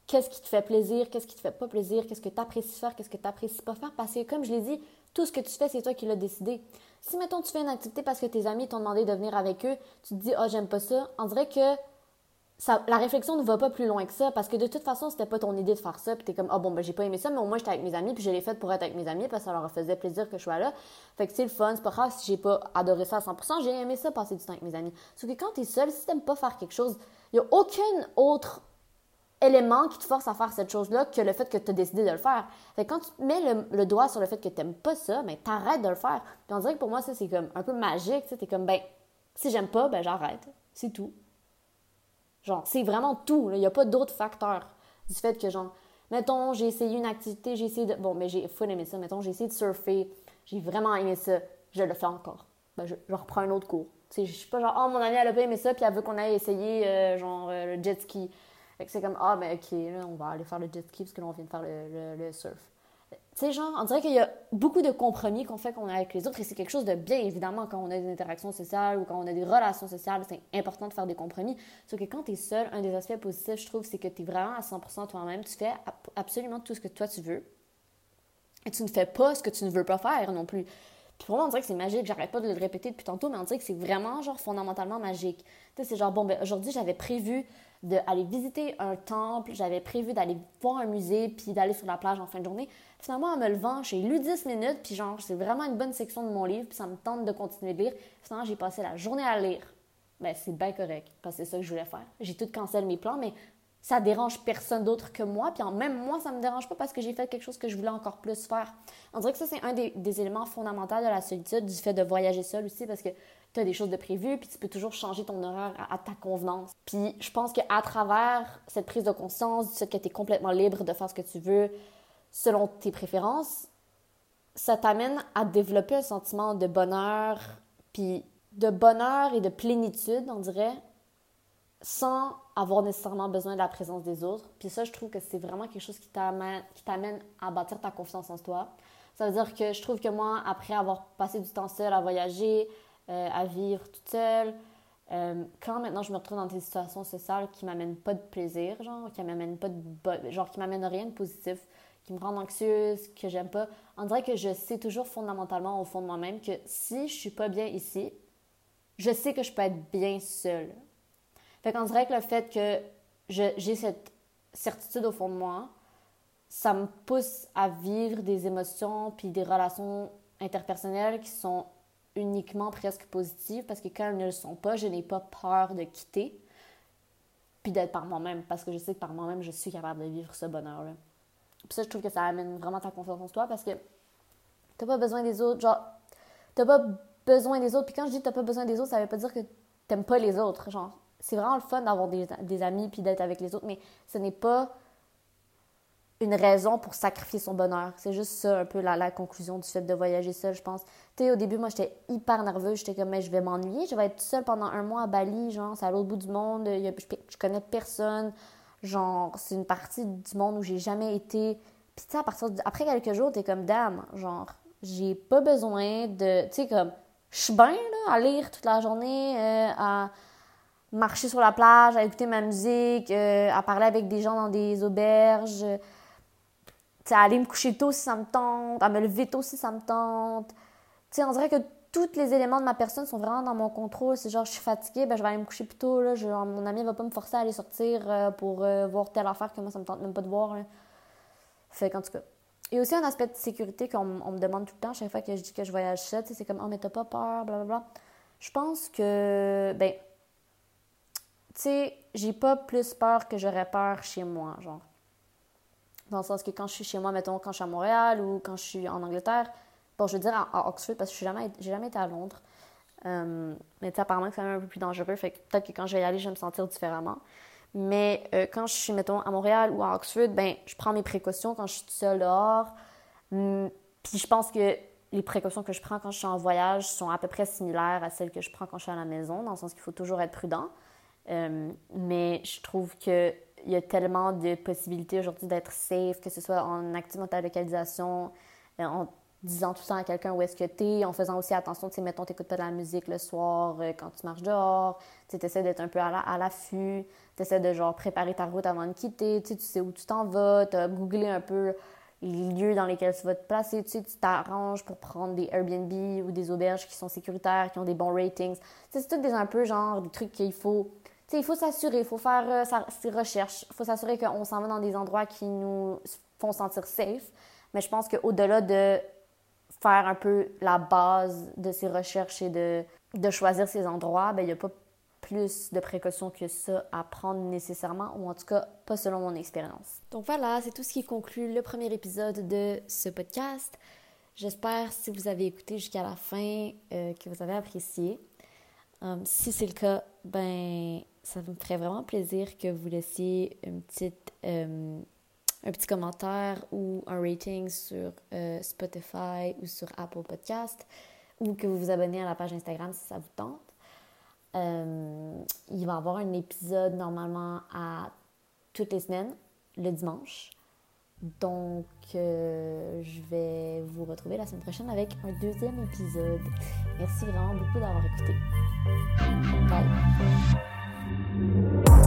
qu'est-ce qui te fait plaisir, qu'est-ce qui te fait pas plaisir, qu'est-ce que tu apprécies faire, qu'est-ce que tu n'apprécies pas faire, parce que comme je l'ai dit, tout ce que tu fais, c'est toi qui l'as décidé. Si, mettons, tu fais une activité parce que tes amis t'ont demandé de venir avec eux, tu te dis, oh, j'aime pas ça, on dirait que ça, la réflexion ne va pas plus loin que ça parce que de toute façon, c'était pas ton idée de faire ça. Puis t'es comme, oh bon, ben j'ai pas aimé ça, mais au moins j'étais avec mes amis, puis je l'ai fait pour être avec mes amis parce que ça leur faisait plaisir que je sois là. Fait que c'est le fun, c'est pas grave si j'ai pas adoré ça à 100%, j'ai aimé ça passer du temps avec mes amis. Sauf que quand t'es seul, si t'aimes pas faire quelque chose, il y a aucune autre élément qui te force à faire cette chose-là que le fait que tu as décidé de le faire. Fait quand tu mets le, doigt sur le fait que tu n'aimes pas ça, ben, t'arrêtes de le faire. Puis on dirait que pour moi, ça, c'est comme un peu magique. Tu es comme, ben, si j'aime pas, ben, j'arrête. C'est tout. Genre, c'est vraiment tout. Il n'y a pas d'autres facteurs du fait que, genre, mettons, j'ai essayé une activité, j'ai essayé de. Bon, mais j'ai full aimé ça. Mettons, j'ai essayé de surfer, j'ai vraiment aimé ça, je le fais encore. Ben, je, reprends un autre cours. Je suis pas genre, oh, mon amie, elle a pas aimé ça, puis elle veut qu'on aille essayer, euh, genre, euh, le jet ski c'est comme, ah, ben ok, là, on va aller faire le jet ski parce que là, on vient de faire le, le, surf. Tu sais, genre, on dirait qu'il y a beaucoup de compromis qu'on fait qu'on a avec les autres et c'est quelque chose de bien, évidemment, quand on a des interactions sociales ou quand on a des relations sociales, c'est important de faire des compromis. Sauf que quand tu es seul, un des aspects positifs, je trouve, c'est que tu es vraiment à 100% toi-même. Tu fais absolument tout ce que toi tu veux. Et tu ne fais pas ce que tu ne veux pas faire non plus. Puis pour moi, on dirait que c'est magique. J'arrête pas de le répéter depuis tantôt, mais on dirait que c'est vraiment, genre, fondamentalement magique. Tu sais, c'est genre, bon, ben aujourd'hui, j'avais prévu d'aller visiter un temple, j'avais prévu d'aller voir un musée, puis d'aller sur la plage en fin de journée. Finalement, en me levant, j'ai lu 10 minutes, puis genre, c'est vraiment une bonne section de mon livre, puis ça me tente de continuer de lire. Finalement, j'ai passé la journée à lire. Ben, c'est bien correct, parce que c'est ça que je voulais faire. J'ai tout cancellé mes plans, mais ça dérange personne d'autre que moi. Puis même moi, ça me dérange pas parce que j'ai fait quelque chose que je voulais encore plus faire. On dirait que ça, c'est un des, éléments fondamentaux de la solitude, du fait de voyager seul aussi, parce que tu as des choses de prévues, puis tu peux toujours changer ton horaire à, ta convenance. Puis je pense qu'à travers cette prise de conscience, du fait que tu es complètement libre de faire ce que tu veux selon tes préférences, ça t'amène à développer un sentiment de bonheur, puis de bonheur et de plénitude, on dirait, sans avoir nécessairement besoin de la présence des autres. Puis ça, je trouve que c'est vraiment quelque chose qui t'amène à bâtir ta confiance en toi. Ça veut dire que je trouve que moi, après avoir passé du temps seul à voyager, euh, à vivre toute seule, euh, quand maintenant je me retrouve dans des situations sociales qui m'amènent pas de plaisir, genre, qui m'amènent pas de genre, qui m'amènent rien de positif, qui me rendent anxieuse, que j'aime pas, on dirait que je sais toujours fondamentalement au fond de moi-même que si je suis pas bien ici, je sais que je peux être bien seule. Fait qu'on dirait que le fait que j'ai cette certitude au fond de moi, ça me pousse à vivre des émotions puis des relations interpersonnelles qui sont uniquement presque positives parce que quand elles ne le sont pas, je n'ai pas peur de quitter puis d'être par moi-même parce que je sais que par moi-même, je suis capable de vivre ce bonheur-là. Puis ça, je trouve que ça amène vraiment ta confiance en toi parce que t'as pas besoin des autres. Genre, t'as pas besoin des autres. Puis quand je dis t'as pas besoin des autres, ça veut pas dire que t'aimes pas les autres. Genre, c'est vraiment le fun d'avoir des, des, amis puis d'être avec les autres, mais ce n'est pas une raison pour sacrifier son bonheur. C'est juste ça, un peu la, conclusion du fait de voyager seul, je pense. Tu sais, au début, moi, j'étais hyper nerveuse. J'étais comme, mais je vais m'ennuyer. Je vais être seule pendant un mois à Bali, genre, c'est à l'autre bout du monde. je, je, connais personne. Genre, c'est une partie du monde où j'ai jamais été. Puis, tu sais, à partir après quelques jours, t'es comme, dame, genre, j'ai pas besoin de. Tu sais, comme, je suis bien, là, à lire toute la journée, euh, à marcher sur la plage, à écouter ma musique, euh, à parler avec des gens dans des auberges, à aller me coucher tôt si ça me tente, à me lever tôt si ça me tente. sais, on dirait que tous les éléments de ma personne sont vraiment dans mon contrôle. C'est genre, je suis fatiguée, ben, je vais aller me coucher plus tôt. Là. mon ami va pas me forcer à aller sortir euh, pour euh, voir telle affaire que moi, ça me tente même pas de voir. Fait qu'en tout cas. Il y a aussi un aspect de sécurité qu'on me demande tout le temps, chaque fois que je dis que je voyage seule. C'est comme, oh, mais t'as pas peur, blablabla. Je pense que, ben, tu sais, j'ai pas plus peur que j'aurais peur chez moi, genre. Dans le sens que quand je suis chez moi, mettons, quand je suis à Montréal ou quand je suis en Angleterre, bon, je veux dire à, Oxford parce que je suis jamais, été à Londres. Euh, mais tu apparemment que c'est un peu plus dangereux, fait que peut-être que quand je vais y aller, je vais me sentir différemment. Mais euh, quand je suis, mettons, à Montréal ou à Oxford, ben, je prends mes précautions quand je suis seule dehors. Hum, puis je pense que les précautions que je prends quand je suis en voyage sont à peu près similaires à celles que je prends quand je suis à la maison, dans le sens qu'il faut toujours être prudent. Euh, mais je trouve qu'il y a tellement de possibilités aujourd'hui d'être safe, que ce soit en activant ta localisation, euh, en disant tout temps à quelqu'un où est-ce que tu es, en faisant aussi attention, tu sais, mettons, t'écoutes pas de la musique le soir euh, quand tu marches dehors, tu essaies d'être un peu à l'affût, tu essaies de genre préparer ta route avant de quitter, tu sais où tu t'en vas, tu as googlé un peu les lieux dans lesquels tu vas te placer, tu sais, tu t'arranges pour prendre des Airbnb ou des auberges qui sont sécuritaires, qui ont des bons ratings. C'est tout des un peu genre des trucs qu'il faut il faut s'assurer, il faut faire euh, ses recherches, il faut s'assurer qu'on s'en va dans des endroits qui nous font sentir safe. Mais je pense qu'au-delà de faire un peu la base de ces recherches et de, de choisir ces endroits, ben, il n'y a pas plus de précautions que ça à prendre nécessairement, ou en tout cas pas selon mon expérience. Donc voilà, c'est tout ce qui conclut le premier épisode de ce podcast. J'espère, si vous avez écouté jusqu'à la fin, euh, que vous avez apprécié. Euh, si c'est le cas, ben ça me ferait vraiment plaisir que vous laissiez une petite, euh, un petit commentaire ou un rating sur euh, Spotify ou sur Apple Podcast ou que vous vous abonnez à la page Instagram si ça vous tente. Euh, il va y avoir un épisode normalement à toutes les semaines, le dimanche. Donc, je vais vous retrouver la semaine prochaine avec un deuxième épisode. Merci vraiment beaucoup d'avoir écouté. Bye. Thank you.